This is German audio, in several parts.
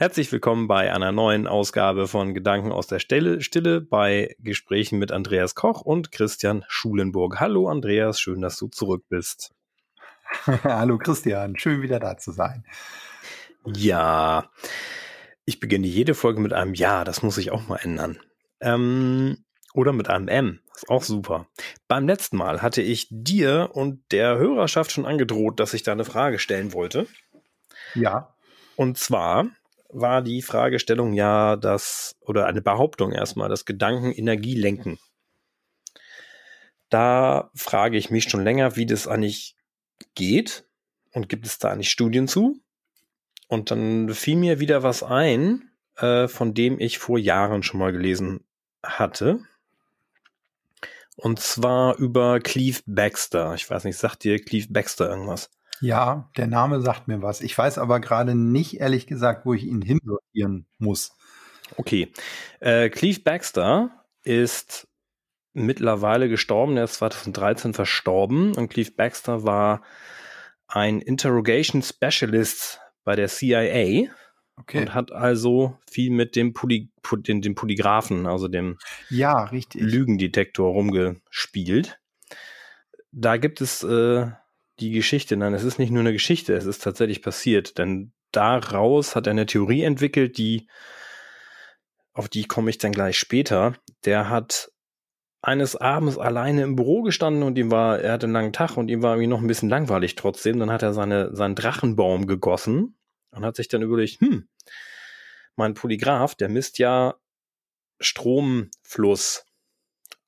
Herzlich willkommen bei einer neuen Ausgabe von Gedanken aus der Stille, Stille bei Gesprächen mit Andreas Koch und Christian Schulenburg. Hallo Andreas, schön, dass du zurück bist. Hallo Christian, schön wieder da zu sein. Ja, ich beginne jede Folge mit einem Ja, das muss ich auch mal ändern. Ähm, oder mit einem M, ist auch super. Beim letzten Mal hatte ich dir und der Hörerschaft schon angedroht, dass ich da eine Frage stellen wollte. Ja. Und zwar, war die Fragestellung ja, dass, oder eine Behauptung erstmal, dass Gedanken Energie lenken. Da frage ich mich schon länger, wie das eigentlich geht und gibt es da eigentlich Studien zu? Und dann fiel mir wieder was ein, äh, von dem ich vor Jahren schon mal gelesen hatte. Und zwar über Cleve Baxter. Ich weiß nicht, sagt dir Cleve Baxter irgendwas? Ja, der Name sagt mir was. Ich weiß aber gerade nicht, ehrlich gesagt, wo ich ihn hinsortieren muss. Okay. Äh, Cleve Baxter ist mittlerweile gestorben. Er ist 2013 verstorben. Und Cleve Baxter war ein Interrogation Specialist bei der CIA. Okay. Und hat also viel mit dem, Poly, dem, dem Polygraphen, also dem ja. Lügendetektor rumgespielt. Da gibt es äh, die Geschichte. Nein, es ist nicht nur eine Geschichte, es ist tatsächlich passiert. Denn daraus hat er eine Theorie entwickelt, die, auf die komme ich dann gleich später. Der hat eines Abends alleine im Büro gestanden und ihm war, er hatte einen langen Tag und ihm war irgendwie noch ein bisschen langweilig trotzdem. Dann hat er seine, seinen Drachenbaum gegossen und hat sich dann überlegt, hm, mein Polygraph, der misst ja Stromfluss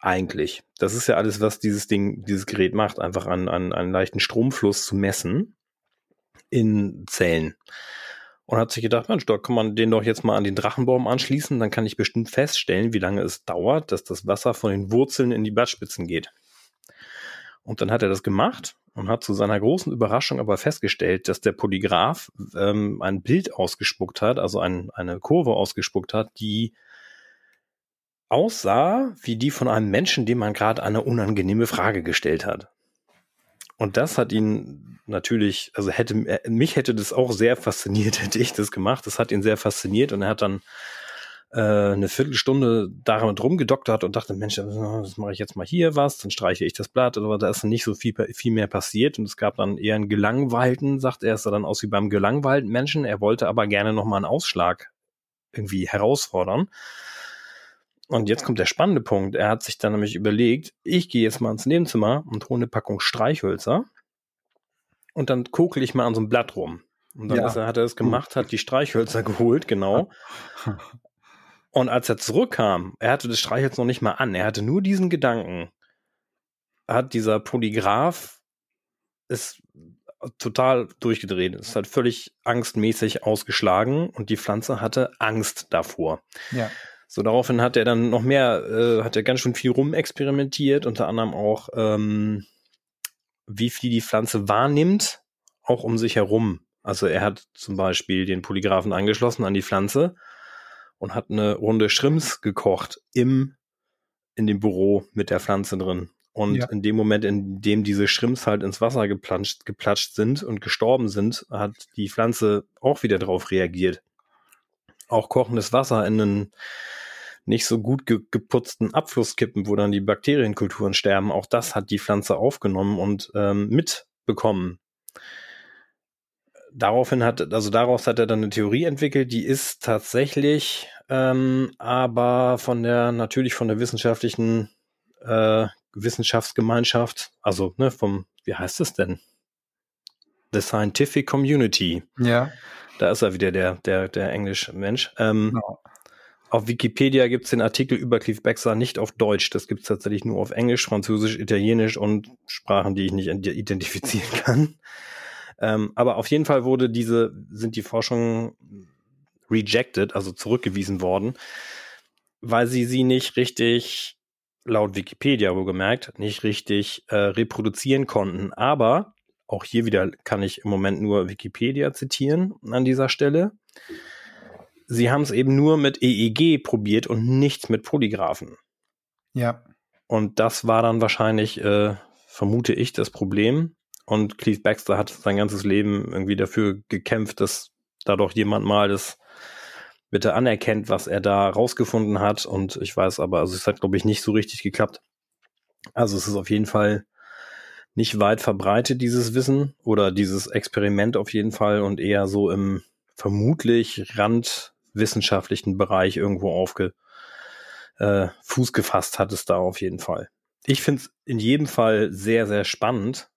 eigentlich. Das ist ja alles, was dieses Ding, dieses Gerät macht, einfach an, an einen leichten Stromfluss zu messen in Zellen. Und hat sich gedacht, Mensch, da kann man den doch jetzt mal an den Drachenbaum anschließen, dann kann ich bestimmt feststellen, wie lange es dauert, dass das Wasser von den Wurzeln in die Blattspitzen geht. Und dann hat er das gemacht und hat zu seiner großen Überraschung aber festgestellt, dass der Polygraph ähm, ein Bild ausgespuckt hat, also ein, eine Kurve ausgespuckt hat, die aussah wie die von einem Menschen, dem man gerade eine unangenehme Frage gestellt hat. Und das hat ihn natürlich, also hätte äh, mich hätte das auch sehr fasziniert, hätte ich das gemacht. Das hat ihn sehr fasziniert und er hat dann äh, eine Viertelstunde damit rumgedoktert und dachte, Mensch, das mache ich jetzt mal hier was, dann streiche ich das Blatt, aber da ist nicht so viel, viel mehr passiert und es gab dann eher einen gelangweilten, sagt er, es sah dann aus wie beim gelangweilten Menschen. Er wollte aber gerne nochmal einen Ausschlag irgendwie herausfordern und jetzt kommt der spannende Punkt. Er hat sich dann nämlich überlegt, ich gehe jetzt mal ins Nebenzimmer und hole eine Packung Streichhölzer und dann kokel ich mal an so einem Blatt rum. Und dann ja. er, hat er es gemacht, hat die Streichhölzer geholt, genau. Und als er zurückkam, er hatte das Streichholz noch nicht mal an, er hatte nur diesen Gedanken, hat dieser Polygraph ist total durchgedreht. Es hat völlig angstmäßig ausgeschlagen und die Pflanze hatte Angst davor. Ja. So, daraufhin hat er dann noch mehr, äh, hat er ganz schön viel rumexperimentiert, unter anderem auch, ähm, wie viel die Pflanze wahrnimmt, auch um sich herum. Also er hat zum Beispiel den Polygraphen angeschlossen an die Pflanze und hat eine Runde Schrimps gekocht im, in dem Büro mit der Pflanze drin. Und ja. in dem Moment, in dem diese Schrimps halt ins Wasser geplanscht, geplatscht sind und gestorben sind, hat die Pflanze auch wieder darauf reagiert. Auch kochendes Wasser in einen nicht so gut ge geputzten Abfluss kippen, wo dann die Bakterienkulturen sterben. Auch das hat die Pflanze aufgenommen und ähm, mitbekommen. Daraufhin hat, also daraus hat er dann eine Theorie entwickelt, die ist tatsächlich ähm, aber von der, natürlich von der wissenschaftlichen äh, Wissenschaftsgemeinschaft, also ne, vom, wie heißt es denn? The Scientific Community. Ja. Da ist er wieder der, der, der englische Mensch. Ähm, genau. Auf Wikipedia gibt es den Artikel über Cliff Baxter nicht auf Deutsch. Das gibt es tatsächlich nur auf Englisch, Französisch, Italienisch und Sprachen, die ich nicht identifizieren kann. Ähm, aber auf jeden Fall wurde diese, sind die Forschungen rejected, also zurückgewiesen worden, weil sie sie nicht richtig, laut Wikipedia wohlgemerkt, nicht richtig äh, reproduzieren konnten. Aber auch hier wieder kann ich im Moment nur Wikipedia zitieren an dieser Stelle sie haben es eben nur mit EEG probiert und nichts mit Polygraphen. Ja. Und das war dann wahrscheinlich, äh, vermute ich, das Problem. Und Cleve Baxter hat sein ganzes Leben irgendwie dafür gekämpft, dass da doch jemand mal das bitte anerkennt, was er da rausgefunden hat. Und ich weiß aber, also es hat, glaube ich, nicht so richtig geklappt. Also es ist auf jeden Fall nicht weit verbreitet, dieses Wissen oder dieses Experiment auf jeden Fall und eher so im vermutlich randwissenschaftlichen Bereich irgendwo aufge äh, Fuß gefasst hat es da auf jeden Fall. Ich finde es in jedem Fall sehr, sehr spannend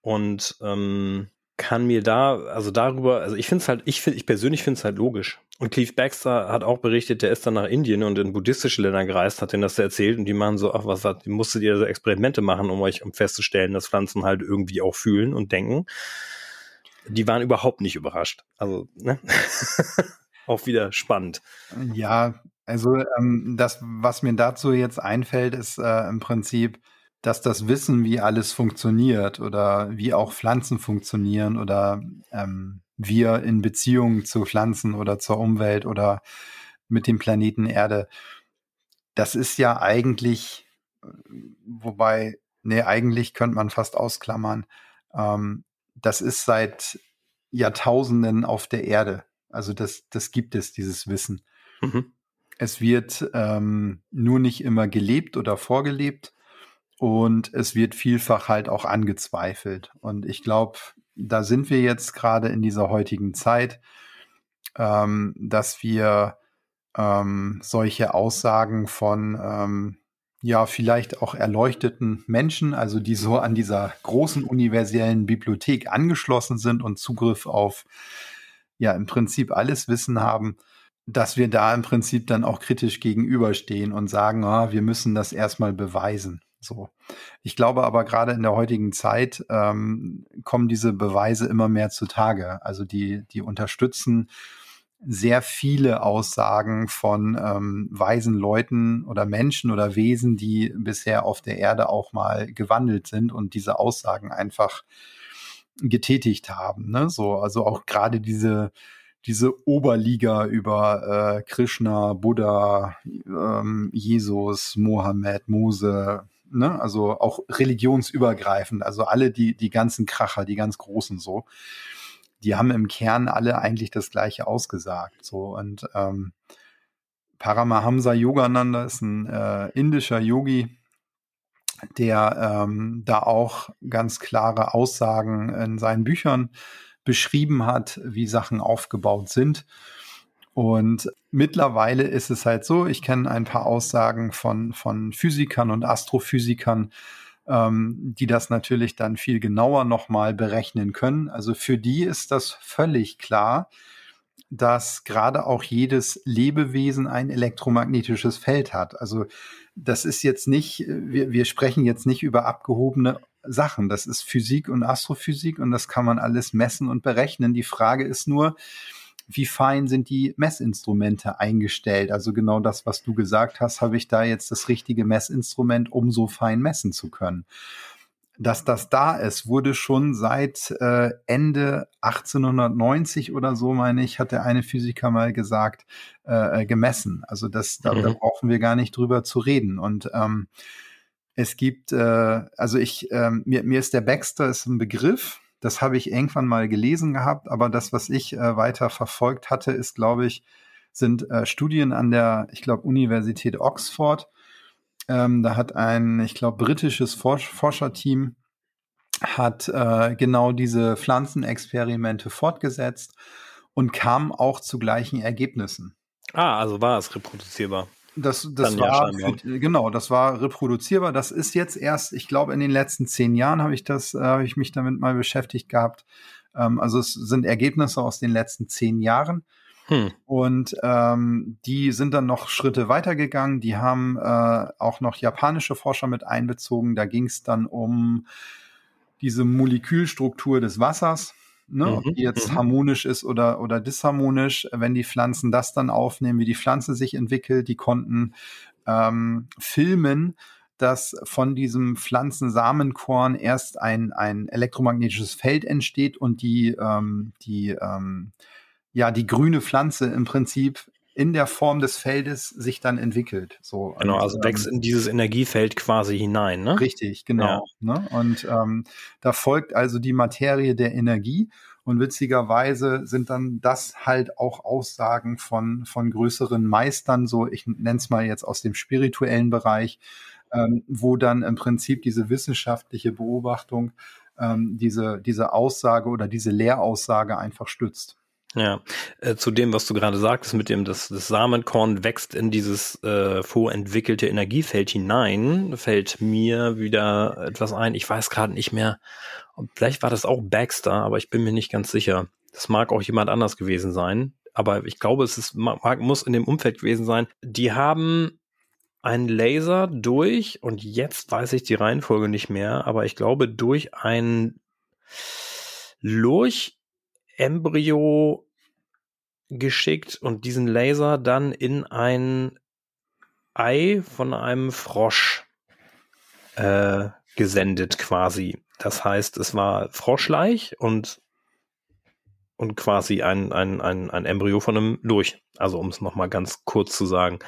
und ähm, kann mir da, also darüber, also ich finde es halt, ich, find, ich persönlich finde es halt logisch. Und Cleve Baxter hat auch berichtet, der ist dann nach Indien und in buddhistische Länder gereist, hat denen das erzählt und die machen so, ach was, was musstet ihr so Experimente machen, um euch um festzustellen, dass Pflanzen halt irgendwie auch fühlen und denken. Die waren überhaupt nicht überrascht. Also, ne? auch wieder spannend. Ja, also ähm, das, was mir dazu jetzt einfällt, ist äh, im Prinzip, dass das Wissen, wie alles funktioniert oder wie auch Pflanzen funktionieren oder ähm, wir in Beziehungen zu Pflanzen oder zur Umwelt oder mit dem Planeten Erde, das ist ja eigentlich, wobei, nee, eigentlich könnte man fast ausklammern, ähm, das ist seit Jahrtausenden auf der Erde. Also das, das gibt es, dieses Wissen. Mhm. Es wird ähm, nur nicht immer gelebt oder vorgelebt und es wird vielfach halt auch angezweifelt. Und ich glaube, da sind wir jetzt gerade in dieser heutigen Zeit, ähm, dass wir ähm, solche Aussagen von ähm, ja vielleicht auch erleuchteten Menschen, also die so an dieser großen universellen Bibliothek angeschlossen sind und Zugriff auf ja im Prinzip alles Wissen haben, dass wir da im Prinzip dann auch kritisch gegenüberstehen und sagen, ah, wir müssen das erstmal beweisen. So. Ich glaube aber gerade in der heutigen Zeit ähm, kommen diese Beweise immer mehr zutage. Also die, die unterstützen sehr viele Aussagen von ähm, weisen Leuten oder Menschen oder Wesen, die bisher auf der Erde auch mal gewandelt sind und diese Aussagen einfach getätigt haben. Ne? So, also auch gerade diese diese Oberliga über äh, Krishna, Buddha, ähm, Jesus, Mohammed, Mose, ne? also auch religionsübergreifend, also alle die, die ganzen Kracher, die ganz großen so, die haben im Kern alle eigentlich das Gleiche ausgesagt. So und ähm, Paramahamsa Yogananda ist ein äh, indischer Yogi, der ähm, da auch ganz klare Aussagen in seinen Büchern beschrieben hat, wie Sachen aufgebaut sind. Und mittlerweile ist es halt so, ich kenne ein paar Aussagen von, von Physikern und Astrophysikern, ähm, die das natürlich dann viel genauer nochmal berechnen können. Also für die ist das völlig klar, dass gerade auch jedes Lebewesen ein elektromagnetisches Feld hat. Also das ist jetzt nicht, wir, wir sprechen jetzt nicht über abgehobene Sachen. Das ist Physik und Astrophysik und das kann man alles messen und berechnen. Die Frage ist nur, wie fein sind die Messinstrumente eingestellt? Also genau das, was du gesagt hast, habe ich da jetzt das richtige Messinstrument, um so fein messen zu können. Dass das da ist, wurde schon seit äh, Ende 1890 oder so, meine ich, hat der eine Physiker mal gesagt, äh, gemessen. Also das, da, mhm. da brauchen wir gar nicht drüber zu reden. Und ähm, es gibt, äh, also ich, ähm, mir, mir ist der Baxter ist ein Begriff, das habe ich irgendwann mal gelesen gehabt, aber das, was ich äh, weiter verfolgt hatte, ist, glaube ich, sind äh, Studien an der, ich glaube, Universität Oxford. Ähm, da hat ein, ich glaube, britisches Forsch Forscherteam hat äh, genau diese Pflanzenexperimente fortgesetzt und kam auch zu gleichen Ergebnissen. Ah, also war es reproduzierbar. Das, das war, ja genau, das war reproduzierbar. Das ist jetzt erst, ich glaube, in den letzten zehn Jahren habe ich das, äh, habe ich mich damit mal beschäftigt gehabt. Ähm, also es sind Ergebnisse aus den letzten zehn Jahren. Hm. Und ähm, die sind dann noch Schritte weitergegangen. Die haben äh, auch noch japanische Forscher mit einbezogen. Da ging es dann um diese Molekülstruktur des Wassers ne, mhm, ob die jetzt mhm. harmonisch ist oder, oder disharmonisch, wenn die Pflanzen das dann aufnehmen, wie die Pflanze sich entwickelt, die konnten ähm, filmen, dass von diesem Pflanzensamenkorn erst ein, ein elektromagnetisches Feld entsteht und die, ähm, die, ähm, ja, die grüne Pflanze im Prinzip in der Form des Feldes sich dann entwickelt. So, genau, also und, wächst ähm, in dieses Energiefeld quasi hinein, ne? Richtig, genau. Ja. Ne? Und ähm, da folgt also die Materie der Energie Und witzigerweise sind dann das halt auch Aussagen von, von größeren Meistern, so ich nenne es mal jetzt aus dem spirituellen Bereich, ähm, wo dann im Prinzip diese wissenschaftliche Beobachtung ähm, diese, diese Aussage oder diese Lehraussage einfach stützt. Ja, äh, zu dem, was du gerade sagtest, mit dem, dass das Samenkorn wächst in dieses äh, vorentwickelte Energiefeld hinein, fällt mir wieder etwas ein. Ich weiß gerade nicht mehr, vielleicht war das auch Baxter, aber ich bin mir nicht ganz sicher. Das mag auch jemand anders gewesen sein, aber ich glaube, es ist, mag, muss in dem Umfeld gewesen sein. Die haben einen Laser durch, und jetzt weiß ich die Reihenfolge nicht mehr, aber ich glaube, durch ein Lurch Embryo geschickt und diesen Laser dann in ein Ei von einem Frosch äh, gesendet quasi. Das heißt, es war Froschleich und und quasi ein, ein, ein, ein Embryo von einem Lurch. Also um es nochmal ganz kurz zu sagen.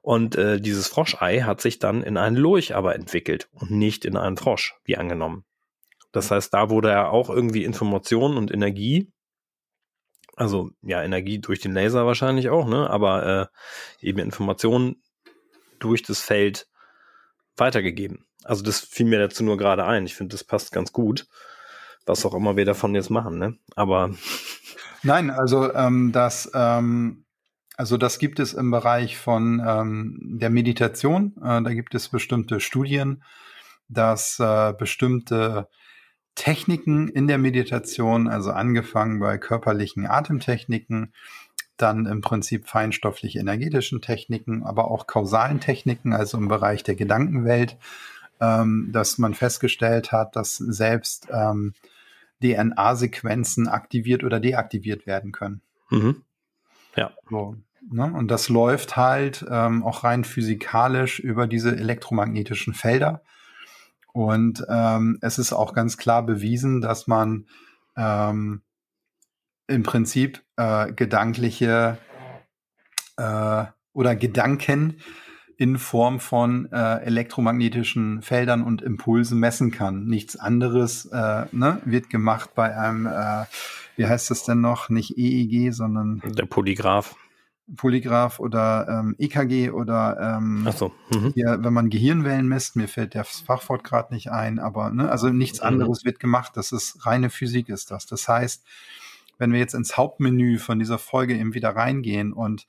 Und äh, dieses Froschei hat sich dann in einen Lurch aber entwickelt und nicht in einen Frosch, wie angenommen. Das heißt, da wurde ja auch irgendwie Information und Energie also ja, Energie durch den Laser wahrscheinlich auch, ne? Aber äh, eben Informationen durch das Feld weitergegeben. Also das fiel mir dazu nur gerade ein. Ich finde, das passt ganz gut. Was auch immer wir davon jetzt machen, ne? Aber Nein, also ähm, das, ähm, also das gibt es im Bereich von ähm, der Meditation. Äh, da gibt es bestimmte Studien, dass äh, bestimmte Techniken in der Meditation, also angefangen bei körperlichen Atemtechniken, dann im Prinzip feinstofflich energetischen Techniken, aber auch kausalen Techniken, also im Bereich der Gedankenwelt, ähm, dass man festgestellt hat, dass selbst ähm, DNA-Sequenzen aktiviert oder deaktiviert werden können. Mhm. Ja. So, ne? Und das läuft halt ähm, auch rein physikalisch über diese elektromagnetischen Felder. Und ähm, es ist auch ganz klar bewiesen, dass man ähm, im Prinzip äh, gedankliche äh, oder Gedanken in Form von äh, elektromagnetischen Feldern und Impulsen messen kann. Nichts anderes äh, ne, wird gemacht bei einem, äh, wie heißt das denn noch, nicht EEG, sondern der Polygraph. Polygraph oder ähm, EKG oder ähm, Ach so. Mhm. hier, wenn man Gehirnwellen misst, mir fällt das Fachwort gerade nicht ein, aber ne, also nichts mhm. anderes wird gemacht. Das ist reine Physik, ist das. Das heißt, wenn wir jetzt ins Hauptmenü von dieser Folge eben wieder reingehen und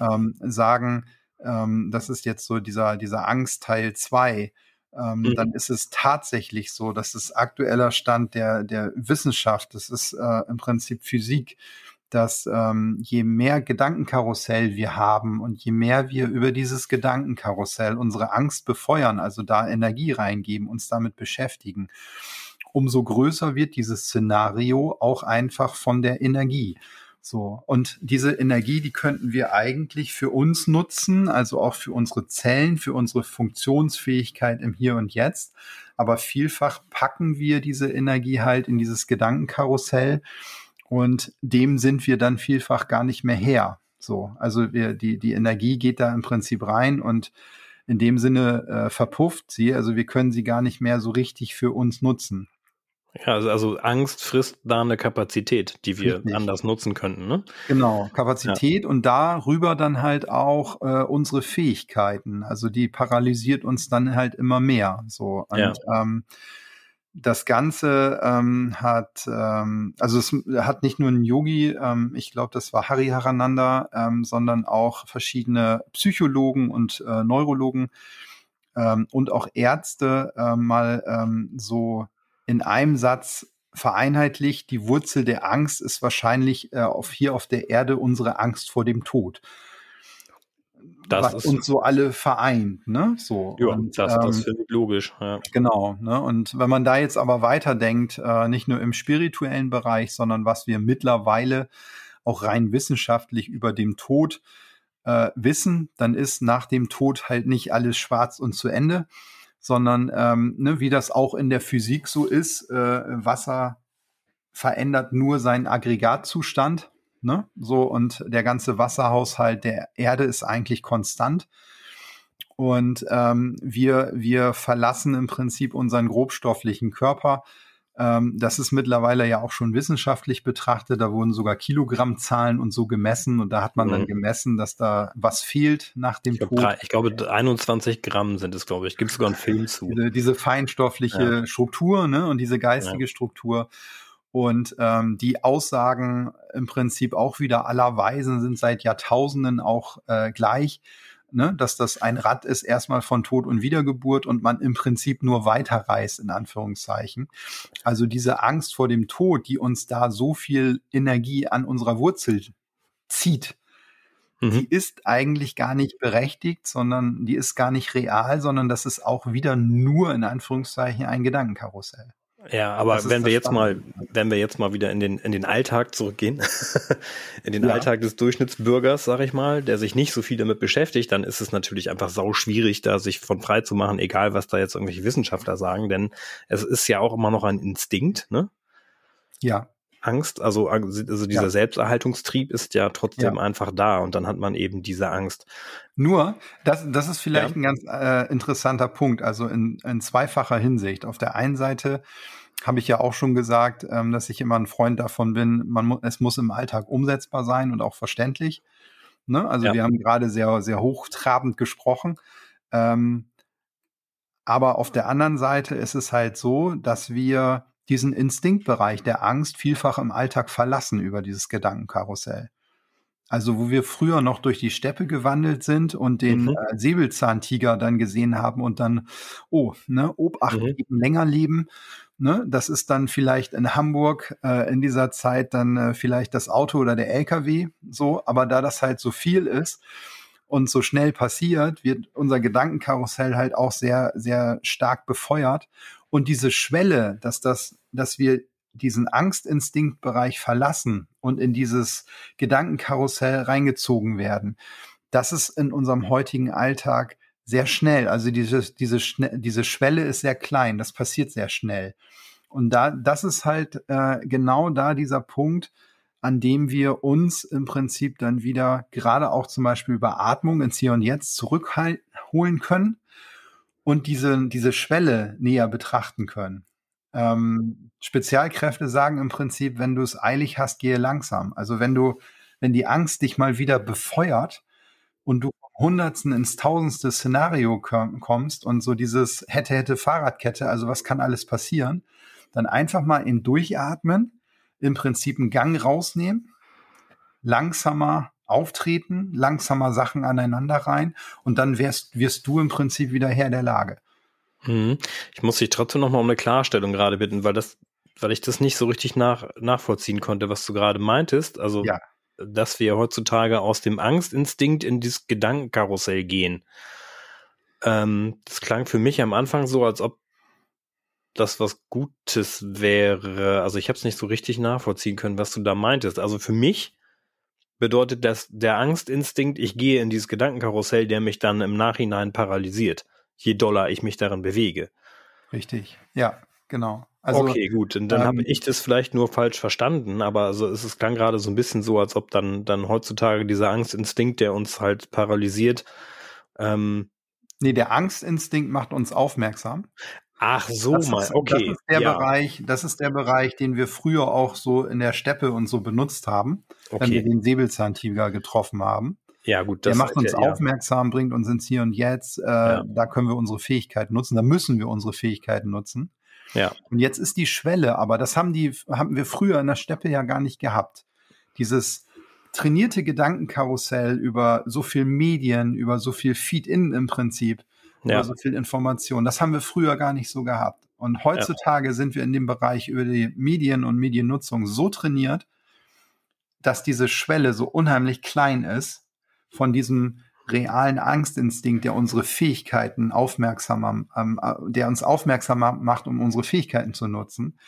ähm, sagen, ähm, das ist jetzt so dieser, dieser Angst Teil 2, ähm, mhm. dann ist es tatsächlich so, dass es aktueller Stand der, der Wissenschaft, das ist äh, im Prinzip Physik, dass ähm, je mehr Gedankenkarussell wir haben und je mehr wir über dieses Gedankenkarussell unsere Angst befeuern, also da Energie reingeben, uns damit beschäftigen, umso größer wird dieses Szenario auch einfach von der Energie. So. Und diese Energie, die könnten wir eigentlich für uns nutzen, also auch für unsere Zellen, für unsere Funktionsfähigkeit im Hier und Jetzt. Aber vielfach packen wir diese Energie halt in dieses Gedankenkarussell und dem sind wir dann vielfach gar nicht mehr her. So, also wir, die, die Energie geht da im Prinzip rein und in dem Sinne äh, verpufft sie. Also wir können sie gar nicht mehr so richtig für uns nutzen. Ja, also, also Angst frisst da eine Kapazität, die wir Richtig. anders nutzen könnten. Ne? Genau, Kapazität ja. und darüber dann halt auch äh, unsere Fähigkeiten. Also die paralysiert uns dann halt immer mehr. So und ja. ähm, das Ganze ähm, hat, ähm, also es hat nicht nur ein Yogi, ähm, ich glaube, das war Hari Harananda, ähm, sondern auch verschiedene Psychologen und äh, Neurologen ähm, und auch Ärzte äh, mal ähm, so in einem Satz vereinheitlicht. Die Wurzel der Angst ist wahrscheinlich äh, auf hier auf der Erde unsere Angst vor dem Tod das was uns so alle vereint, ne? So. Ja, und, das, ähm, das finde ich logisch. Ja. Genau, ne? Und wenn man da jetzt aber weiterdenkt, äh, nicht nur im spirituellen Bereich, sondern was wir mittlerweile auch rein wissenschaftlich über dem Tod äh, wissen, dann ist nach dem Tod halt nicht alles schwarz und zu Ende, sondern ähm, ne, wie das auch in der Physik so ist, äh, Wasser verändert nur seinen Aggregatzustand Ne? So, und der ganze Wasserhaushalt der Erde ist eigentlich konstant. Und ähm, wir, wir verlassen im Prinzip unseren grobstofflichen Körper Ähm, das ist mittlerweile ja auch schon wissenschaftlich betrachtet. Da wurden sogar Kilogrammzahlen und so gemessen und da hat man mhm. dann gemessen, dass da was fehlt nach dem ich Tod. Drei, ich glaube, 21 Gramm sind es, glaube ich. Gibt sogar einen Film zu. Diese, diese feinstoffliche ja. Struktur ne, und diese geistige ja. Struktur. Und ähm, die Aussagen im Prinzip auch wieder aller Weisen sind seit Jahrtausenden auch äh, gleich ne, dass das ein Rad ist erstmal von Tod und Wiedergeburt und man im Prinzip nur weiterreist, in Anführungszeichen. Also diese Angst vor dem Tod, die uns da so viel Energie an unserer Wurzel zieht, mhm. die ist eigentlich gar nicht berechtigt, sondern die ist gar nicht real, sondern das ist auch wieder nur in Anführungszeichen ein Gedankenkarussell. Ja, aber wenn wir jetzt mal, wenn wir jetzt mal wieder in den, in den Alltag zurückgehen, in den ja. Alltag des Durchschnittsbürgers, sag ich mal, der sich nicht so viel damit beschäftigt, dann ist es natürlich einfach sau schwierig, da sich von frei zu machen, egal was da jetzt irgendwelche Wissenschaftler sagen, denn es ist ja auch immer noch ein Instinkt, ne? Ja. Angst, also, also dieser ja. Selbsterhaltungstrieb ist ja trotzdem ja. einfach da und dann hat man eben diese Angst. Nur, das, das ist vielleicht ja. ein ganz äh, interessanter Punkt, also in, in zweifacher Hinsicht. Auf der einen Seite habe ich ja auch schon gesagt, ähm, dass ich immer ein Freund davon bin, man mu es muss im Alltag umsetzbar sein und auch verständlich. Ne? Also wir haben gerade sehr, sehr hochtrabend gesprochen. Ähm, aber auf der anderen Seite ist es halt so, dass wir diesen Instinktbereich der Angst vielfach im Alltag verlassen über dieses Gedankenkarussell. Also wo wir früher noch durch die Steppe gewandelt sind und den mhm. äh, Säbelzahntiger dann gesehen haben und dann, oh, ne, Obacht mhm. eben länger leben. Ne, das ist dann vielleicht in Hamburg äh, in dieser Zeit dann äh, vielleicht das Auto oder der LKW so, aber da das halt so viel ist und so schnell passiert, wird unser Gedankenkarussell halt auch sehr, sehr stark befeuert. Und diese Schwelle, dass das, dass wir diesen Angstinstinktbereich verlassen und in dieses Gedankenkarussell reingezogen werden. Das ist in unserem heutigen Alltag sehr schnell. Also diese, diese, diese Schwelle ist sehr klein. Das passiert sehr schnell. Und da, das ist halt äh, genau da dieser Punkt, an dem wir uns im Prinzip dann wieder gerade auch zum Beispiel über Atmung ins Hier und Jetzt zurückholen können und diese, diese Schwelle näher betrachten können. Ähm, Spezialkräfte sagen im Prinzip, wenn du es eilig hast, gehe langsam. Also wenn du, wenn die Angst dich mal wieder befeuert und du Hundertsten ins tausendste Szenario kommst und so dieses hätte, hätte Fahrradkette, also was kann alles passieren, dann einfach mal in Durchatmen, im Prinzip einen Gang rausnehmen, langsamer auftreten, langsamer Sachen aneinander rein und dann wirst, wirst du im Prinzip wieder Herr der Lage. Mhm. Ich muss dich trotzdem nochmal um eine Klarstellung gerade bitten, weil das, weil ich das nicht so richtig nach, nachvollziehen konnte, was du gerade meintest. Also, ja. dass wir heutzutage aus dem Angstinstinkt in dieses Gedankenkarussell gehen. Ähm, das klang für mich am Anfang so, als ob das was Gutes wäre. Also ich habe es nicht so richtig nachvollziehen können, was du da meintest. Also für mich bedeutet das der Angstinstinkt, ich gehe in dieses Gedankenkarussell, der mich dann im Nachhinein paralysiert je doller ich mich darin bewege. Richtig, ja, genau. Also, okay, gut, und dann ähm, habe ich das vielleicht nur falsch verstanden, aber also es, es klang gerade so ein bisschen so, als ob dann, dann heutzutage dieser Angstinstinkt, der uns halt paralysiert. Ähm, nee, der Angstinstinkt macht uns aufmerksam. Ach so, das mal, ist, okay. Das ist der ja. Bereich, das ist der Bereich, den wir früher auch so in der Steppe und so benutzt haben, okay. wenn wir den Säbelzahntiger getroffen haben. Ja, gut. Das, der macht uns ja, aufmerksam, bringt uns ins Hier und Jetzt. Äh, ja. Da können wir unsere Fähigkeiten nutzen. Da müssen wir unsere Fähigkeiten nutzen. Ja. Und jetzt ist die Schwelle, aber das haben die, haben wir früher in der Steppe ja gar nicht gehabt. Dieses trainierte Gedankenkarussell über so viel Medien, über so viel Feed-In im Prinzip, ja. über so viel Information. Das haben wir früher gar nicht so gehabt. Und heutzutage ja. sind wir in dem Bereich über die Medien und Mediennutzung so trainiert, dass diese Schwelle so unheimlich klein ist, von diesem realen Angstinstinkt, der unsere Fähigkeiten aufmerksamer, ähm, äh, der uns aufmerksamer macht, um unsere Fähigkeiten zu nutzen.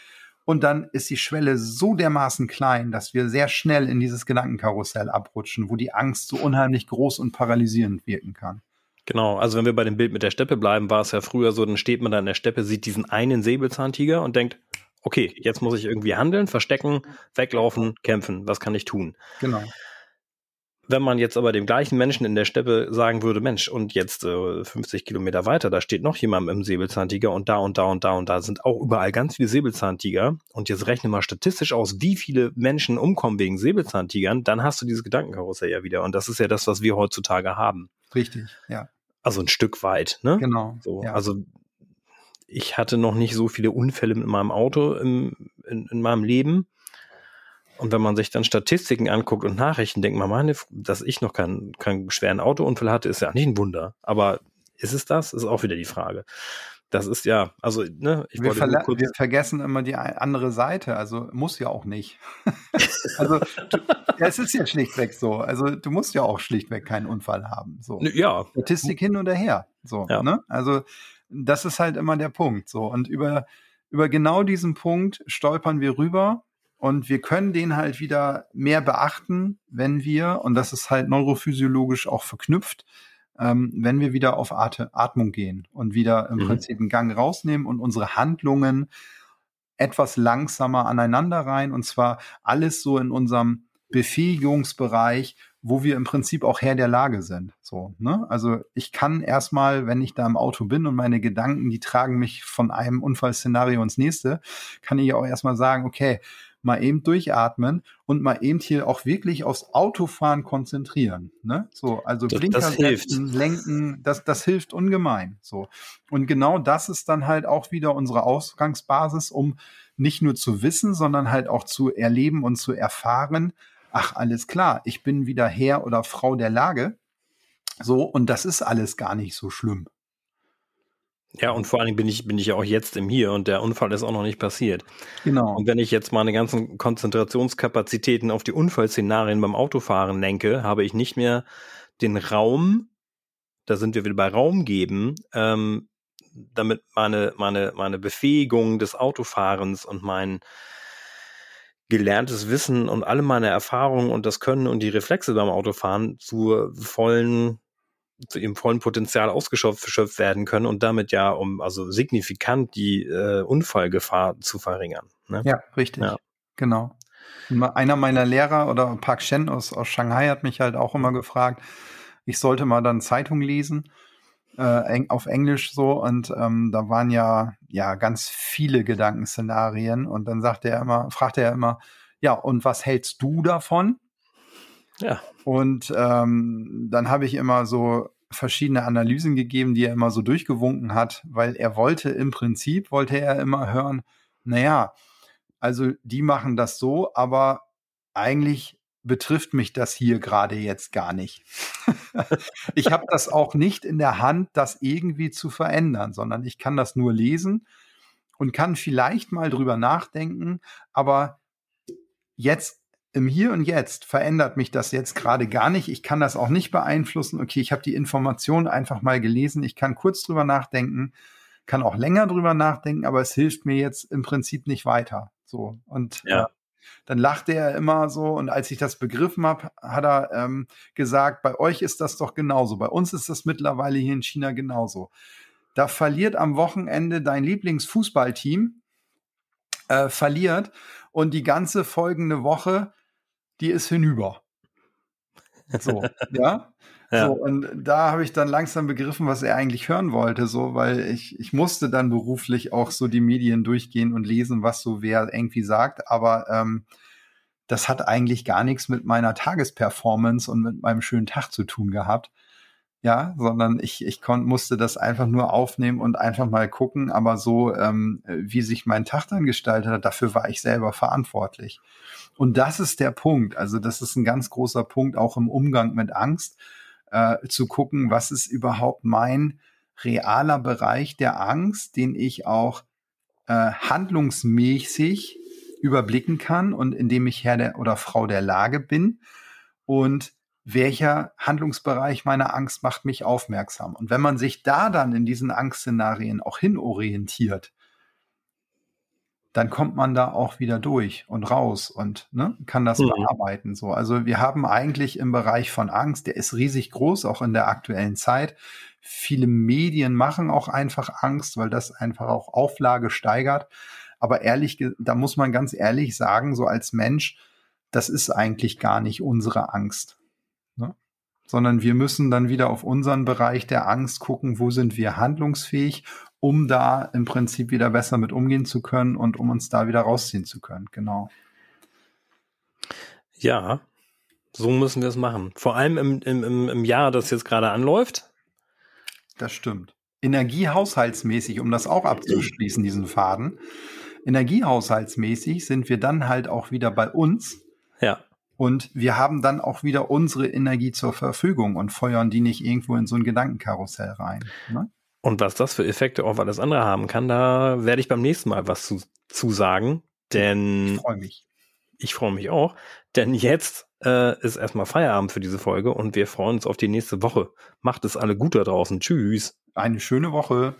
Und dann ist die Schwelle so dermaßen klein, dass wir sehr schnell in dieses Gedankenkarussell abrutschen, wo die Angst so unheimlich groß und paralysierend wirken kann. Genau, also wenn wir bei dem Bild mit der Steppe bleiben, war es ja früher so, dann steht man da in der Steppe, sieht diesen einen Säbelzahntiger und denkt, okay, jetzt muss ich irgendwie handeln, verstecken, weglaufen, kämpfen, was kann ich tun? Genau wenn man jetzt aber dem gleichen Menschen in der Steppe sagen würde, Mensch, und jetzt äh, 50 Kilometer weiter, da steht noch jemand im Säbelzahntiger und da und da und da und da sind auch überall ganz viele Säbelzahntiger und jetzt rechne mal statistisch aus, wie viele Menschen umkommen wegen Säbelzahntigern, dann hast du dieses Gedankenkarussell ja wieder und das ist ja das, was wir heutzutage haben. Richtig, ja. Also ein Stück weit, ne? Genau. So, ja. Also ich hatte noch nicht so viele Unfälle mit meinem Auto im, in, in meinem Leben und wenn man sich dann Statistiken anguckt und Nachrichten, denkt man, meine, dass ich noch keinen, keinen schweren Autounfall hatte, ist ja nicht ein Wunder. Aber ist es das? Ist auch wieder die Frage. Das ist ja, also, ne, ich wir, wir vergessen immer die andere Seite, also muss ja auch nicht. also, du, ja, es ist ja schlichtweg so. Also, du musst ja auch schlichtweg keinen Unfall haben. So. Ja. Statistik hin oder her. So, ja. ne? Also, das ist halt immer der Punkt. So. Und über, über genau diesen Punkt stolpern wir rüber und wir können den halt wieder mehr beachten, wenn wir, und das ist halt neurophysiologisch auch verknüpft, ähm, wenn wir wieder auf At Atmung gehen und wieder im mhm. Prinzip einen Gang rausnehmen und unsere Handlungen etwas langsamer aneinander rein und zwar alles so in unserem Befähigungsbereich, wo wir im Prinzip auch Herr der Lage sind. So, ne? Also ich kann erstmal, wenn ich da im Auto bin und meine Gedanken, die tragen mich von einem Unfallszenario ins nächste, kann ich auch erstmal sagen, okay, mal eben durchatmen und mal eben hier auch wirklich aufs Autofahren konzentrieren. Ne? So, also das, Blinker das hilft. Setzen, lenken, das, das hilft ungemein. So. Und genau das ist dann halt auch wieder unsere Ausgangsbasis, um nicht nur zu wissen, sondern halt auch zu erleben und zu erfahren, ach, alles klar, ich bin wieder Herr oder Frau der Lage. So, und das ist alles gar nicht so schlimm. Ja, und vor allen Dingen bin ich, bin ich ja auch jetzt im Hier und der Unfall ist auch noch nicht passiert. Genau. Und wenn ich jetzt meine ganzen Konzentrationskapazitäten auf die Unfallszenarien beim Autofahren lenke, habe ich nicht mehr den Raum, da sind wir wieder bei Raum geben, ähm, damit meine, meine, meine Befähigung des Autofahrens und mein gelerntes Wissen und alle meine Erfahrungen und das Können und die Reflexe beim Autofahren zur vollen zu ihrem vollen Potenzial ausgeschöpft werden können und damit ja um also signifikant die äh, Unfallgefahr zu verringern. Ne? Ja, richtig. Ja. Genau. Einer meiner Lehrer oder Park Shen aus, aus Shanghai hat mich halt auch immer gefragt, ich sollte mal dann Zeitung lesen äh, auf Englisch so und ähm, da waren ja ja ganz viele Gedankenszenarien und dann sagte er immer, fragte er immer, ja und was hältst du davon? Ja. Und ähm, dann habe ich immer so verschiedene Analysen gegeben, die er immer so durchgewunken hat, weil er wollte im Prinzip, wollte er immer hören, naja, also die machen das so, aber eigentlich betrifft mich das hier gerade jetzt gar nicht. ich habe das auch nicht in der Hand, das irgendwie zu verändern, sondern ich kann das nur lesen und kann vielleicht mal drüber nachdenken, aber jetzt im Hier und Jetzt verändert mich das jetzt gerade gar nicht. Ich kann das auch nicht beeinflussen. Okay, ich habe die Information einfach mal gelesen. Ich kann kurz drüber nachdenken, kann auch länger drüber nachdenken, aber es hilft mir jetzt im Prinzip nicht weiter. So und ja. äh, dann lachte er immer so und als ich das begriffen habe, hat er ähm, gesagt: Bei euch ist das doch genauso. Bei uns ist das mittlerweile hier in China genauso. Da verliert am Wochenende dein Lieblingsfußballteam äh, verliert und die ganze folgende Woche die ist hinüber. So, ja. ja. So, und da habe ich dann langsam begriffen, was er eigentlich hören wollte, so, weil ich, ich musste dann beruflich auch so die Medien durchgehen und lesen, was so wer irgendwie sagt, aber ähm, das hat eigentlich gar nichts mit meiner Tagesperformance und mit meinem schönen Tag zu tun gehabt. Ja, sondern ich, ich kon, musste das einfach nur aufnehmen und einfach mal gucken, aber so, ähm, wie sich mein Tag dann gestaltet hat, dafür war ich selber verantwortlich. Und das ist der Punkt. Also das ist ein ganz großer Punkt auch im Umgang mit Angst, äh, zu gucken, was ist überhaupt mein realer Bereich der Angst, den ich auch äh, handlungsmäßig überblicken kann und indem ich Herr der oder Frau der Lage bin und welcher Handlungsbereich meiner Angst macht mich aufmerksam. Und wenn man sich da dann in diesen Angstszenarien auch hinorientiert, dann kommt man da auch wieder durch und raus und ne, kann das mhm. bearbeiten. So, also wir haben eigentlich im Bereich von Angst, der ist riesig groß, auch in der aktuellen Zeit. Viele Medien machen auch einfach Angst, weil das einfach auch Auflage steigert. Aber ehrlich, da muss man ganz ehrlich sagen, so als Mensch, das ist eigentlich gar nicht unsere Angst. Sondern wir müssen dann wieder auf unseren Bereich der Angst gucken, wo sind wir handlungsfähig, um da im Prinzip wieder besser mit umgehen zu können und um uns da wieder rausziehen zu können. Genau. Ja, so müssen wir es machen. Vor allem im, im, im Jahr, das jetzt gerade anläuft. Das stimmt. Energiehaushaltsmäßig, um das auch abzuschließen, diesen Faden. Energiehaushaltsmäßig sind wir dann halt auch wieder bei uns. Ja. Und wir haben dann auch wieder unsere Energie zur Verfügung und feuern die nicht irgendwo in so ein Gedankenkarussell rein. Ne? Und was das für Effekte auf alles andere haben kann, da werde ich beim nächsten Mal was zu, zu sagen. Denn ich freue mich. Ich freue mich auch. Denn jetzt äh, ist erstmal Feierabend für diese Folge und wir freuen uns auf die nächste Woche. Macht es alle gut da draußen. Tschüss. Eine schöne Woche.